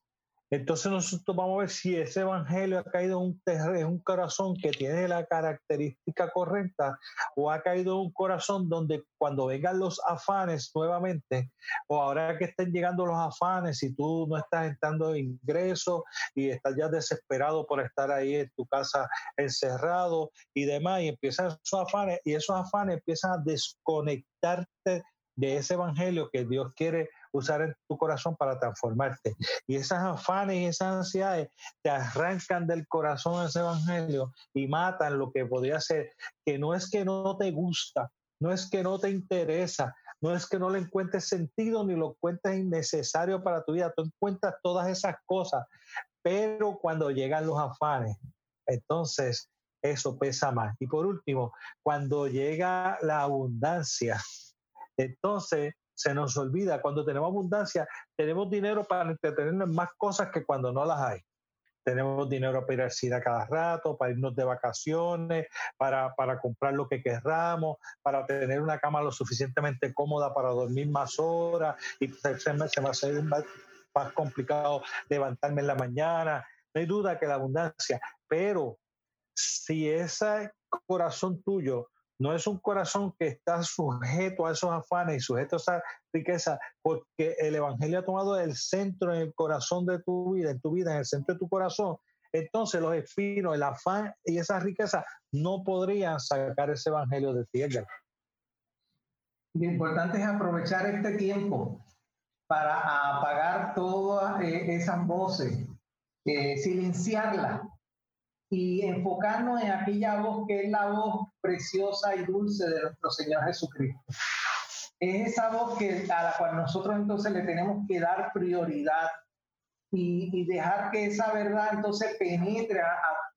entonces nosotros vamos a ver si ese evangelio ha caído en un, en un corazón que tiene la característica correcta o ha caído en un corazón donde cuando vengan los afanes nuevamente o ahora que estén llegando los afanes y tú no estás entrando ingresos y estás ya desesperado por estar ahí en tu casa encerrado y demás y empiezan esos afanes y esos afanes empiezan a desconectarte de ese evangelio que Dios quiere usar en tu corazón para transformarte. Y esas afanes y esas ansiedades te arrancan del corazón ese evangelio y matan lo que podría ser, que no es que no te gusta, no es que no te interesa, no es que no le encuentres sentido ni lo encuentres innecesario para tu vida, tú encuentras todas esas cosas, pero cuando llegan los afanes, entonces eso pesa más. Y por último, cuando llega la abundancia, entonces se nos olvida, cuando tenemos abundancia, tenemos dinero para entretenernos en más cosas que cuando no las hay. Tenemos dinero para ir al cine cada rato, para irnos de vacaciones, para, comprar lo que querramos, para tener una cama lo suficientemente cómoda para dormir más horas y se se me más, más complicado levantarme en la mañana. No hay duda que la abundancia, pero si ese corazón tuyo no es un corazón que está sujeto a esos afanes y sujeto a esa riqueza, porque el Evangelio ha tomado el centro en el corazón de tu vida, en tu vida, en el centro de tu corazón. Entonces los espinos, el afán y esa riqueza no podrían sacar ese Evangelio de ti. Lo importante es aprovechar este tiempo para apagar todas eh, esas voces, eh, silenciarlas y enfocarnos en aquella voz que es la voz preciosa y dulce de nuestro Señor Jesucristo. Es esa voz que, a la cual nosotros entonces le tenemos que dar prioridad y, dejar que esa verdad entonces penetre a,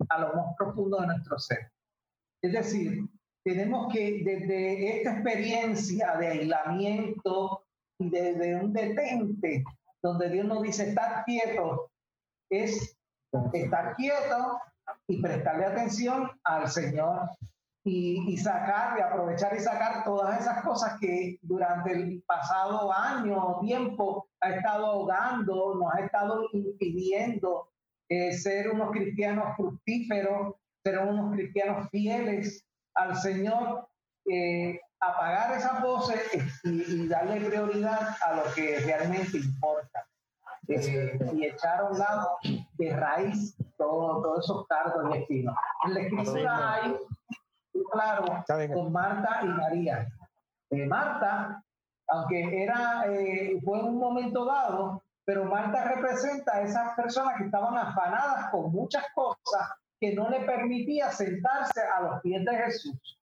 a, lo más profundo de nuestro ser. Es decir, tenemos que desde esta experiencia de aislamiento y desde un detente, donde Dios nos dice, estar quieto, es estar quieto y prestarle atención al Señor y, sacar, y aprovechar y sacar todas esas cosas que durante el pasado año o tiempo ha estado ahogando, nos ha estado impidiendo eh, ser unos cristianos fructíferos, ser unos cristianos fieles al Señor. Eh, apagar esa voces y, darle prioridad a lo que realmente importa. Eh, y echar a un lado de raíz todos esos cargos y espinos. En la escritura hay, claro, con Marta y María. Eh, Marta, aunque era, eh, fue en un momento dado, pero Marta representa a esas personas que estaban afanadas con muchas cosas que no le permitía sentarse a los pies de Jesús.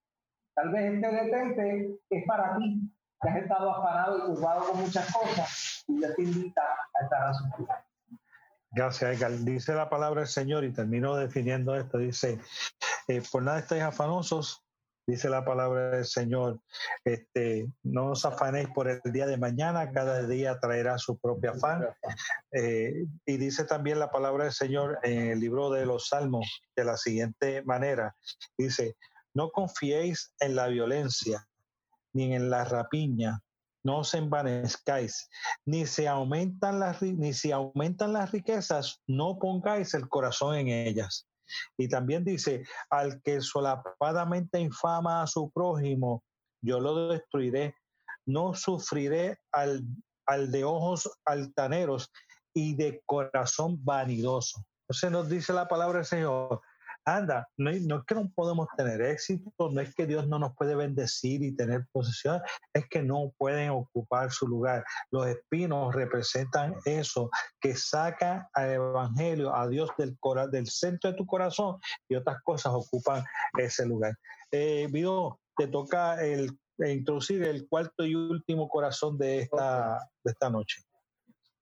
Tal vez este detente es para ti, que has estado afanado y turbado con muchas cosas, y yo te invita a estar a su pie. Gracias. Dice la palabra del Señor y termino definiendo esto. Dice, eh, por nada estáis afanosos, dice la palabra del Señor, este, no os afanéis por el día de mañana, cada día traerá su propio afán. Eh, y dice también la palabra del Señor en el libro de los Salmos de la siguiente manera, dice, no confiéis en la violencia, ni en la rapiña, no os envanezcáis, ni se aumentan las ni si aumentan las riquezas, no pongáis el corazón en ellas. Y también dice, al que solapadamente infama a su prójimo, yo lo destruiré, no sufriré al, al de ojos altaneros y de corazón vanidoso. Entonces nos dice la palabra del Señor, anda, no, es que no podemos tener éxito, no es que Dios no nos puede bendecir y tener posesión, es que no pueden ocupar su lugar. Los espinos representan eso, que saca al Evangelio, a Dios del, del centro de tu corazón y otras cosas ocupan ese lugar. Eh, te toca el, introducir el cuarto y último corazón de esta, de esta noche.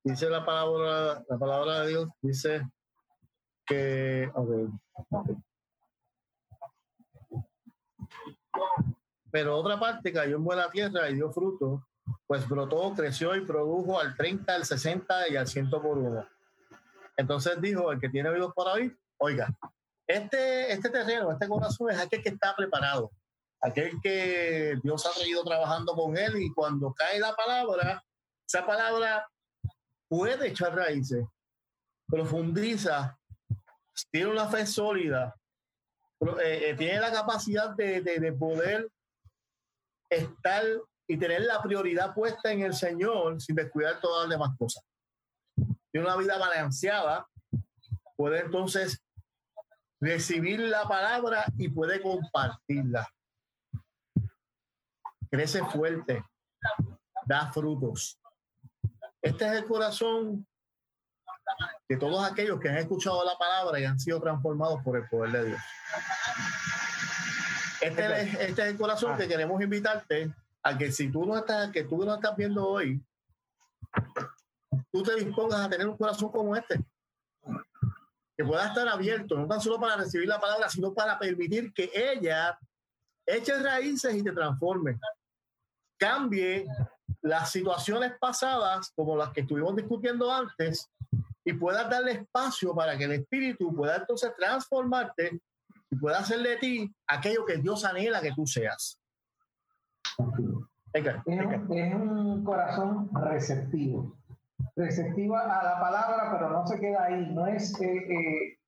Dice la palabra, la palabra de Dios, dice que pero otra parte cayó en buena tierra y dio fruto, pues brotó, creció y produjo al 30, al 60 y al 100 por uno. Entonces dijo, el que tiene oídos para oír, oiga, este, este terreno, este corazón es aquel que está preparado, aquel que Dios ha traído trabajando con él y cuando cae la palabra, esa palabra puede echar raíces, profundiza tiene una fe sólida, eh, eh, tiene la capacidad de, de, poder estar y tener la prioridad puesta en el Señor sin descuidar todas las demás cosas. Tiene una vida balanceada, puede entonces recibir la palabra y puede compartirla. Crece fuerte, da frutos. Este es el corazón de todos aquellos que han escuchado la palabra y han sido transformados por el poder de Dios. Este, es, este es el corazón que ah. queremos invitarte a que si tú no estás, que tú no estás viendo hoy, tú te dispongas a tener un corazón como este, que pueda estar abierto, no tan solo para recibir la palabra, sino para permitir que ella eche raíces y te transforme. Cambie las situaciones pasadas, como las que estuvimos discutiendo antes, y puedas darle espacio para que el espíritu pueda entonces transformarte y pueda hacer de ti aquello que Dios anhela que tú seas. Es, un corazón receptivo, receptivo a la palabra, pero no se queda ahí, no es que eh,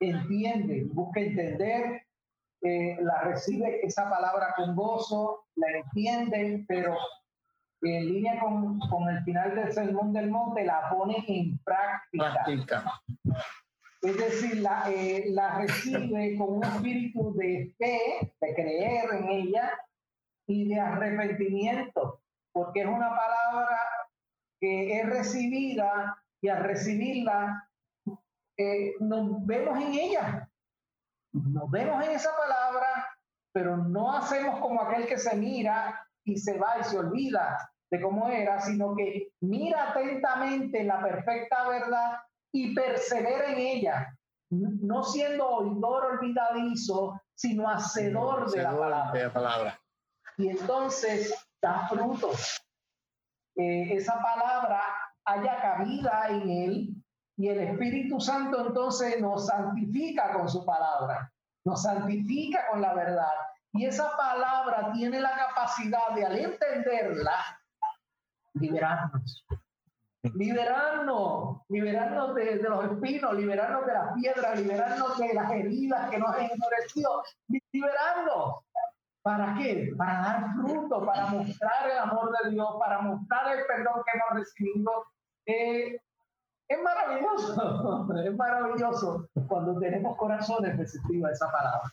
entiende, busca entender, eh, la recibe esa palabra con gozo, la entiende, pero en línea con, con, el final del Sermón del Monte, la pone en práctica. Es decir, la, eh, la recibe con un espíritu de fe, de creer en ella y de arrepentimiento, porque es una palabra que es recibida y al recibirla eh, nos vemos en ella, nos vemos en esa palabra, pero no hacemos como aquel que se mira y se va y se olvida de cómo era, sino que mira atentamente la perfecta verdad y persevera en ella, no siendo oidor olvidadizo, sino hacedor, de, la palabra. Y entonces da frutos. esa palabra haya cabida en él y el Espíritu Santo entonces nos santifica con su palabra, nos santifica con la verdad y esa palabra tiene la capacidad de, al entenderla, liberarnos. Liberarnos, liberarnos de, los espinos, liberarnos de las piedras, liberarnos de las heridas que nos han endurecido, liberarnos. ¿Para qué? Para dar fruto, para mostrar el amor de Dios, para mostrar el perdón que hemos recibido. Eh, es maravilloso, es maravilloso cuando tenemos corazones receptivos a esa palabra.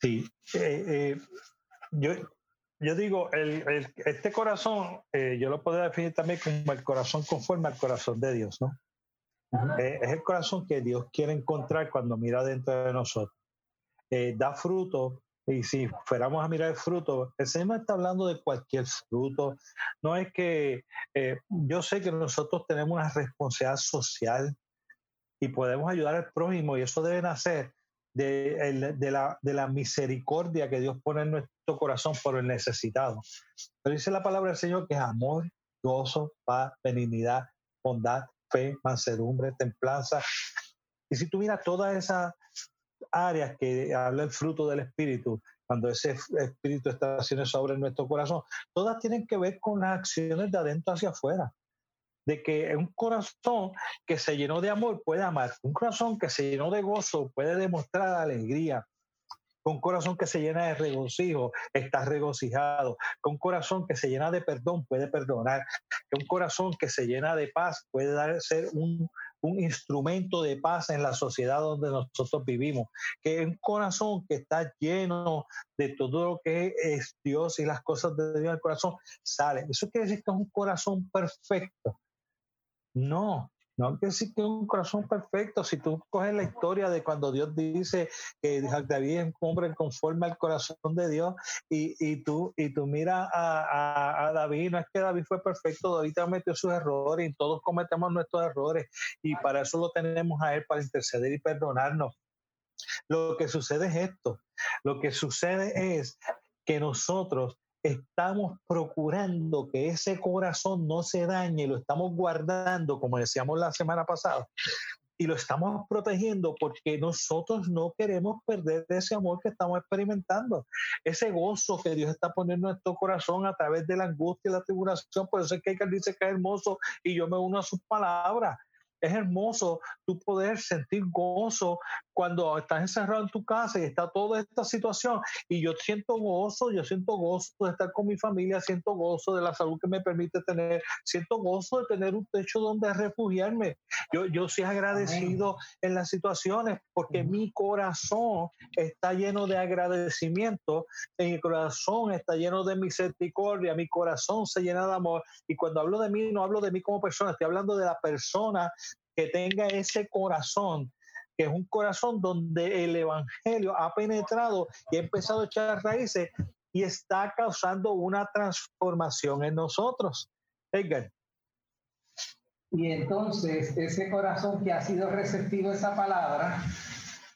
Sí, eh, eh, yo, yo digo, el, este corazón, yo lo puedo definir también como el corazón conforme al corazón de Dios, ¿no? es el corazón que Dios quiere encontrar cuando mira dentro de nosotros. da fruto y si fuéramos a mirar el fruto, el Señor está hablando de cualquier fruto. No es que eh, yo sé que nosotros tenemos una responsabilidad social y podemos ayudar al prójimo y eso debe nacer de, la, de, la, misericordia que Dios pone en nuestro corazón por el necesitado. Pero dice la palabra del Señor que es amor, gozo, paz, benignidad, bondad, fe, mansedumbre, templanza. Y si tú miras todas esas áreas que habla el fruto del Espíritu, cuando ese Espíritu está haciendo sobre nuestro corazón, todas tienen que ver con las acciones de adentro hacia afuera. De que un corazón que se llenó de amor puede amar, un corazón que se llenó de gozo puede demostrar alegría, con corazón que se llena de regocijo, está regocijado. Con corazón que se llena de perdón, puede perdonar. Con corazón que se llena de paz, puede ser un, instrumento de paz en la sociedad donde nosotros vivimos, que un corazón que está lleno de todo lo que es Dios y las cosas de Dios el corazón, sale. Eso quiere decir que es un corazón perfecto. No, no que es un corazón perfecto. Si tú coges la historia de cuando Dios dice que David es un hombre conforme al corazón de Dios y, y tú, y tú miras a, a, David, no es que David fue perfecto, David cometió sus errores y todos cometemos nuestros errores y para eso lo tenemos a Él, para interceder y perdonarnos. Lo que sucede es esto. Lo que sucede es que nosotros estamos procurando que ese corazón no se dañe, lo estamos guardando, como decíamos la semana pasada, y lo estamos protegiendo porque nosotros no queremos perder ese amor que estamos experimentando, ese gozo que Dios está poniendo en nuestro corazón a través de la angustia y la tribulación. Por eso es que que dice que es hermoso y yo me uno a sus palabras. Es hermoso tú poder sentir gozo cuando estás encerrado en tu casa y está toda esta situación. Y yo siento gozo, yo siento gozo de estar con mi familia, siento gozo de la salud que me permite tener, siento gozo de tener un techo donde refugiarme. Yo, yo soy agradecido en las situaciones porque mi corazón está lleno de agradecimiento, mi corazón está lleno de misericordia, mi corazón se llena de amor. Y cuando hablo de mí, no hablo de mí como persona, estoy hablando de la persona que tenga ese corazón que es un corazón donde el Evangelio ha penetrado y ha empezado a echar raíces y está causando una transformación en nosotros. Edgar. Y entonces ese corazón que ha sido receptivo a esa palabra,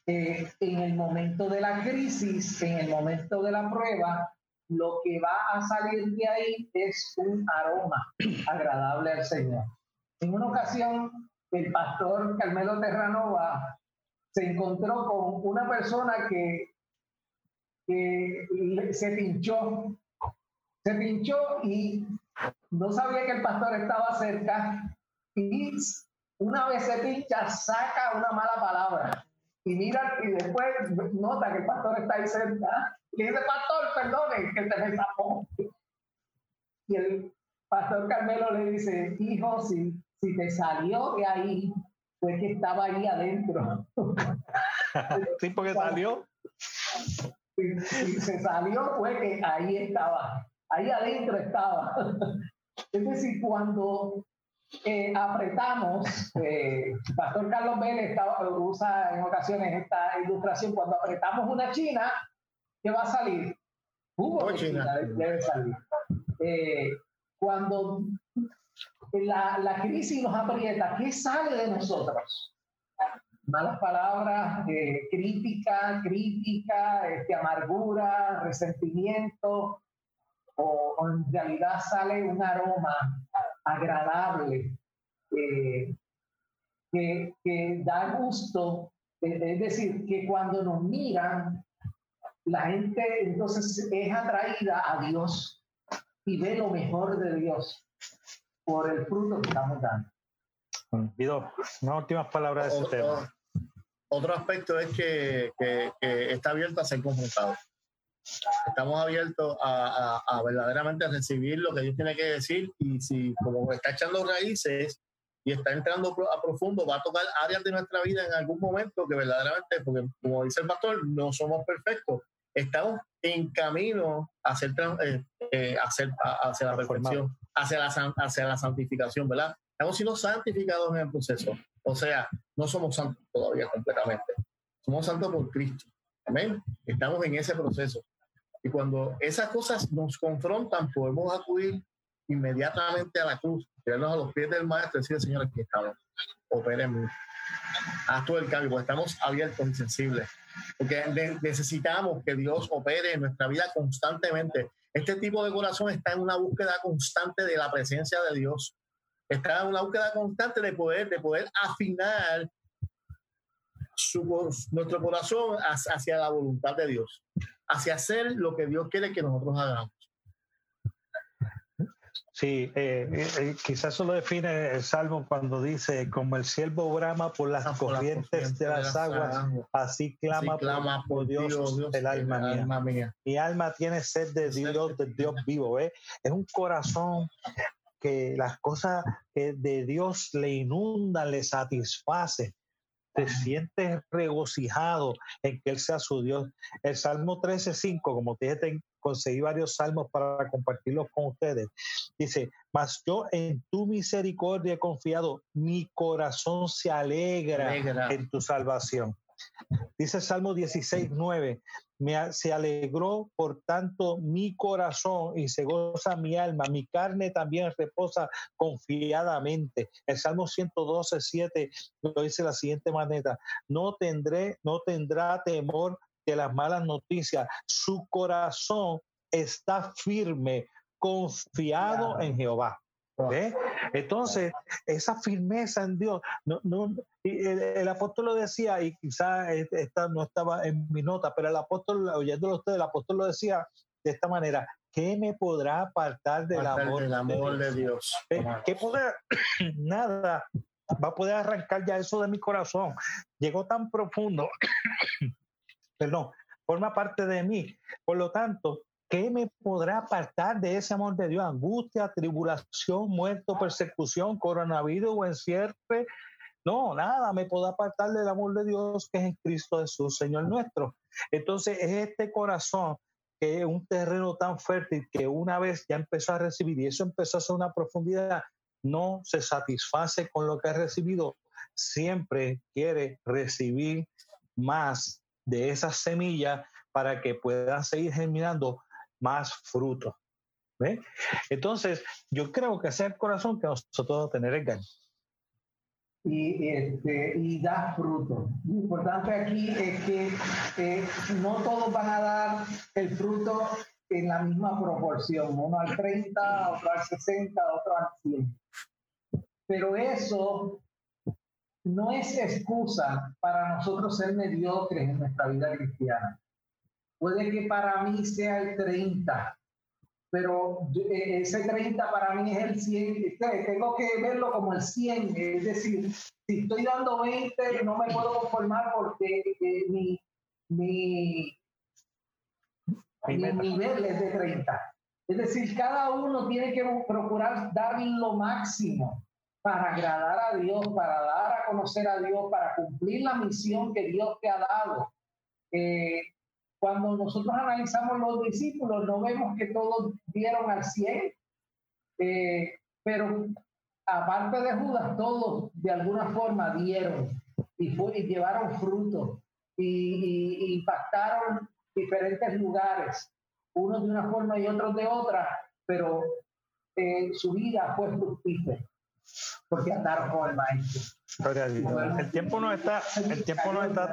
eh, en el momento de la crisis, en el momento de la prueba, lo que va a salir de ahí es un aroma agradable al Señor. En una ocasión el pastor Carmelo Terranova se encontró con una persona que, se pinchó, se pinchó y no sabía que el pastor estaba cerca y una vez se pincha saca una mala palabra y mira y después nota que el pastor está ahí cerca. Y dice pastor perdone que te me tapó y el pastor Carmelo le dice hijo si si te salió de ahí, fue que estaba ahí adentro. sí, porque salió. Si, se salió, fue que ahí estaba. Ahí adentro estaba. Es decir, cuando eh, apretamos, eh, Pastor Carlos Vélez estaba, usa en ocasiones esta ilustración, cuando apretamos una china, ¿qué va a salir? Hugo china. debe salir. Eh, cuando la, crisis nos aprieta, ¿qué sale de nosotros? Malas palabras, eh, crítica, crítica, este, amargura, resentimiento, o, en realidad sale un aroma agradable eh, que, que, da gusto, es decir, que cuando nos miran, la gente entonces es atraída a Dios y ve lo mejor de Dios por el fruto que estamos dando. Pido unas últimas palabras de ese tema. Otro aspecto es que, que, está abierto a ser confrontado. Estamos abiertos a, verdaderamente recibir lo que Dios tiene que decir y si como está echando raíces y está entrando a profundo, va a tocar áreas de nuestra vida en algún momento que verdaderamente, porque como dice el pastor, no somos perfectos, estamos en camino a hacer, eh, eh, hacer hacia la perfección, hacia la, hacia la santificación, ¿verdad? Estamos siendo santificados en el proceso. O sea, no somos santos todavía completamente. Somos santos por Cristo. Amén. Estamos en ese proceso. Y cuando esas cosas nos confrontan, podemos acudir inmediatamente a la cruz, tirarnos a los pies del Maestro y decir, Señor, aquí estamos. Opérenme. Haz todo el cambio, porque estamos abiertos y sensibles. Porque necesitamos que Dios opere en nuestra vida constantemente. Este tipo de corazón está en una búsqueda constante de la presencia de Dios. Está en una búsqueda constante de poder, de poder afinar nuestro corazón hacia la voluntad de Dios, hacia hacer lo que Dios quiere que nosotros hagamos. Sí, eh, eh, eh, quizás eso lo define el Salmo cuando dice, como el siervo brama por las, corrientes, de las aguas, así clama, por, Dios, el, alma, mía. Mi alma tiene sed de Dios, de Dios vivo. Es un corazón que las cosas de Dios le inundan, le satisface te sientes regocijado en que Él sea su Dios. El Salmo 13.5, como te dije, conseguí varios salmos para compartirlos con ustedes. Dice, mas yo en tu misericordia he confiado, mi corazón se alegra, en tu salvación. Dice Salmo 16.9, se alegró por tanto mi corazón y se goza mi alma, mi carne también reposa confiadamente. El Salmo 112, 7 lo dice de la siguiente manera, no tendré, no tendrá temor de las malas noticias, su corazón está firme, confiado en Jehová. Entonces, esa firmeza en Dios, no, no, el, apóstol lo decía, y quizás esta no estaba en mi nota, pero el apóstol, oyéndolo usted, el apóstol lo decía de esta manera, ¿qué me podrá apartar del amor, del amor de Dios? ¿Qué poder? Nada va a poder arrancar ya eso de mi corazón. Llegó tan profundo, perdón, forma parte de mí. Por lo tanto, ¿Qué me podrá apartar de ese amor de Dios? Angustia, tribulación, muerto, persecución, coronavirus o encierre. No, nada me podrá apartar del amor de Dios que es en Cristo Jesús, Señor nuestro. Entonces es este corazón que es un terreno tan fértil que una vez ya empezó a recibir y eso empezó a ser una profundidad, no se satisface con lo que ha recibido, siempre quiere recibir más de esas semillas para que puedan seguir germinando más fruto. Entonces, yo creo que sea el corazón que nosotros tener el gaño. Y, este, y da fruto. Lo importante aquí es que no todos van a dar el fruto en la misma proporción, uno al 30, otro al 60, otro al 100. Pero eso no es excusa para nosotros ser mediocres en nuestra vida cristiana. Puede que para mí sea el 30, pero e, ese 30 para mí es el 100. Tengo que verlo como el 100. Es decir, si estoy dando 20, no me puedo conformar porque eh, mi, mi, mi nivel es de 30. Es decir, cada uno tiene que procurar dar lo máximo para agradar a Dios, para dar a conocer a Dios, para cumplir la misión que Dios te ha dado. Eh, cuando nosotros analizamos los discípulos, no vemos que todos dieron al 100, eh, pero aparte de Judas, todos de alguna forma dieron y, llevaron fruto y, impactaron diferentes lugares, unos de una forma y otros de otra, pero eh, su vida fue fructífera porque andaron con el maestro. El tiempo no está, el tiempo no está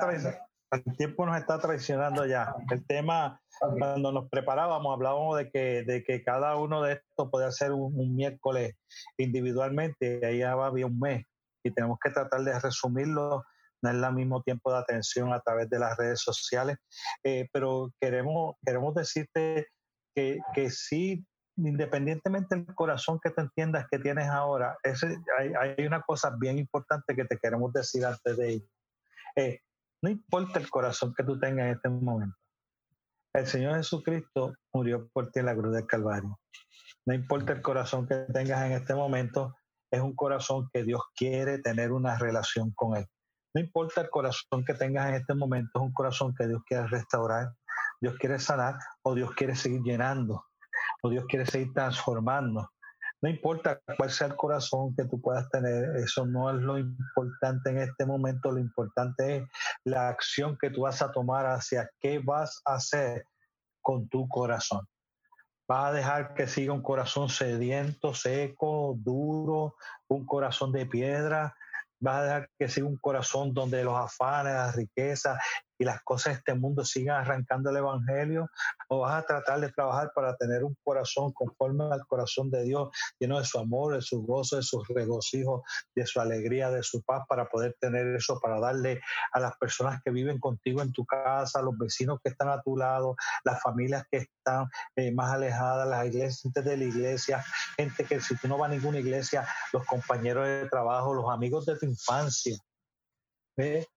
el tiempo nos está traicionando ya. El tema, cuando nos preparábamos, hablábamos de que, de que cada uno de estos puede hacer un, miércoles individualmente, ahí ya había un mes, y tenemos que tratar de resumirlo, no es el mismo tiempo de atención a través de las redes sociales, eh, pero queremos, queremos decirte que, que sí, independientemente del corazón que te entiendas que tienes ahora, ese, hay, una cosa bien importante que te queremos decir antes de ir. Eh, no importa el corazón que tú tengas en este momento. El Señor Jesucristo murió por ti en la cruz del Calvario. No importa el corazón que tengas en este momento, es un corazón que Dios quiere tener una relación con Él. No importa el corazón que tengas en este momento, es un corazón que Dios quiere restaurar, Dios quiere sanar o Dios quiere seguir llenando o Dios quiere seguir transformando. No importa cuál sea el corazón que tú puedas tener, eso no es lo importante en este momento, lo importante es la acción que tú vas a tomar hacia qué vas a hacer con tu corazón. Vas a dejar que siga un corazón sediento, seco, duro, un corazón de piedra, vas a dejar que siga un corazón donde los afanes, las riquezas y las cosas de este mundo sigan arrancando el Evangelio? ¿O vas a tratar de trabajar para tener un corazón conforme al corazón de Dios, lleno de su amor, de su gozo, de su regocijo, de su alegría, de su paz, para poder tener eso, para darle a las personas que viven contigo en tu casa, a los vecinos que están a tu lado, las familias que están eh, más alejadas, las iglesias de la iglesia, gente que si tú no vas a ninguna iglesia, los compañeros de trabajo, los amigos de tu infancia,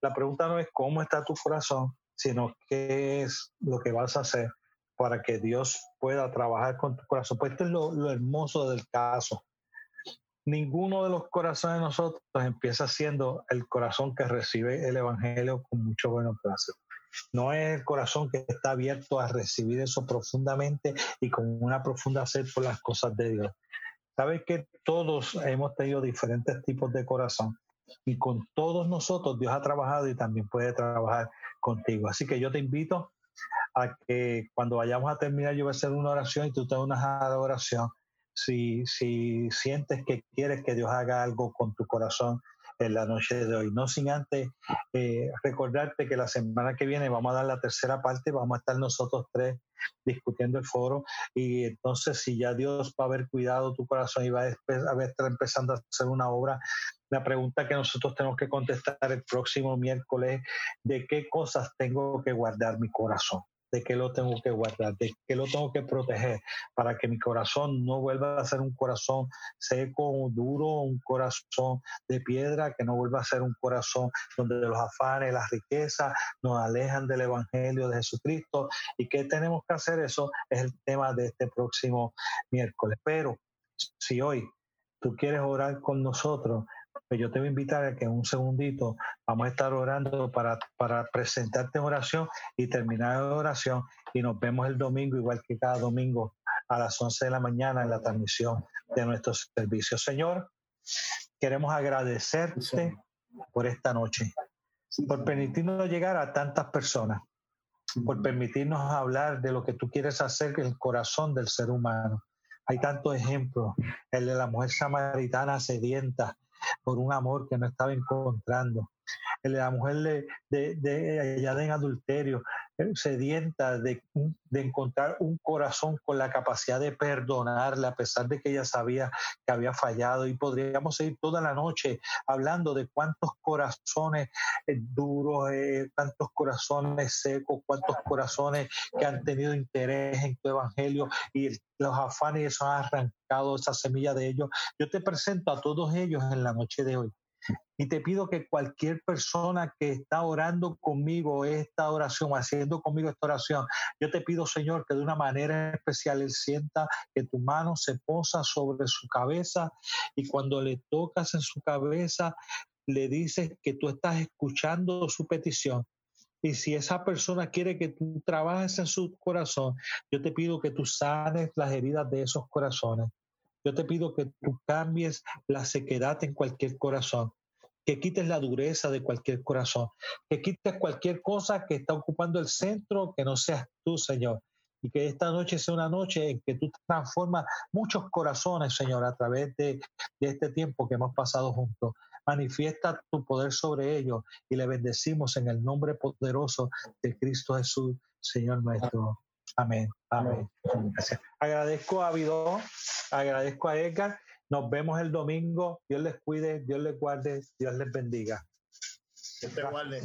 la pregunta no es cómo está tu corazón, sino qué es lo que vas a hacer para que Dios pueda trabajar con tu corazón. Pues esto es lo, hermoso del caso. Ninguno de los corazones de nosotros empieza siendo el corazón que recibe el Evangelio con mucho bueno placer. No es el corazón que está abierto a recibir eso profundamente y con una profunda sed por las cosas de Dios. Sabes que todos hemos tenido diferentes tipos de corazón y con todos nosotros Dios ha trabajado y también puede trabajar contigo. Así que yo te invito a que cuando vayamos a terminar yo voy a hacer una oración y tú te unas a oración. Si, si sientes que quieres que Dios haga algo con tu corazón en la noche de hoy. No sin antes eh, recordarte que la semana que viene vamos a dar la tercera parte, vamos a estar nosotros tres discutiendo el foro y entonces si ya Dios va a haber cuidado tu corazón y va a, estar empezando a hacer una obra, la pregunta que nosotros tenemos que contestar el próximo miércoles, ¿de qué cosas tengo que guardar mi corazón? De qué lo tengo que guardar, de qué lo tengo que proteger, para que mi corazón no vuelva a ser un corazón seco, duro, un corazón de piedra, que no vuelva a ser un corazón donde los afanes, las riquezas nos alejan del Evangelio de Jesucristo. ¿Y qué tenemos que hacer? Eso es el tema de este próximo miércoles. Pero si hoy tú quieres orar con nosotros, pues yo te voy a invitar a que en un segundito vamos a estar orando para, para presentarte en oración y terminar la oración y nos vemos el domingo igual que cada domingo a las 11 de la mañana en la transmisión de nuestro servicio. Señor, queremos agradecerte por esta noche, por permitirnos llegar a tantas personas, por permitirnos hablar de lo que tú quieres hacer en el corazón del ser humano. Hay tantos ejemplos, el de la mujer samaritana sedienta, por un amor que no estaba encontrando. La mujer de, de, de allá en adulterio, eh, sedienta de, de, encontrar un corazón con la capacidad de perdonarle a pesar de que ella sabía que había fallado. Y podríamos seguir toda la noche hablando de cuántos corazones eh, duros, eh, cuántos corazones secos, cuántos corazones que han tenido interés en tu evangelio y los afanes han arrancado esa semilla de ellos. Yo te presento a todos ellos en la noche de hoy. Y te pido que cualquier persona que está orando conmigo esta oración, haciendo conmigo esta oración, yo te pido, Señor, que de una manera especial Él sienta que tu mano se posa sobre su cabeza y cuando le tocas en su cabeza, le dices que tú estás escuchando su petición. Y si esa persona quiere que tú trabajes en su corazón, yo te pido que tú sanes las heridas de esos corazones. Yo te pido que tú cambies la sequedad en cualquier corazón que quites la dureza de cualquier corazón, que quites cualquier cosa que está ocupando el centro, que no seas tú, Señor. Y que esta noche sea una noche en que tú transformas muchos corazones, Señor, a través de, de este tiempo que hemos pasado juntos. Manifiesta tu poder sobre ellos y le bendecimos en el nombre poderoso de Cristo Jesús, Señor nuestro. Amén. Amén. Gracias. Agradezco a Vidó, agradezco a Edgar nos vemos el domingo. Dios les cuide, Dios les guarde, Dios les bendiga. Dios te guarde.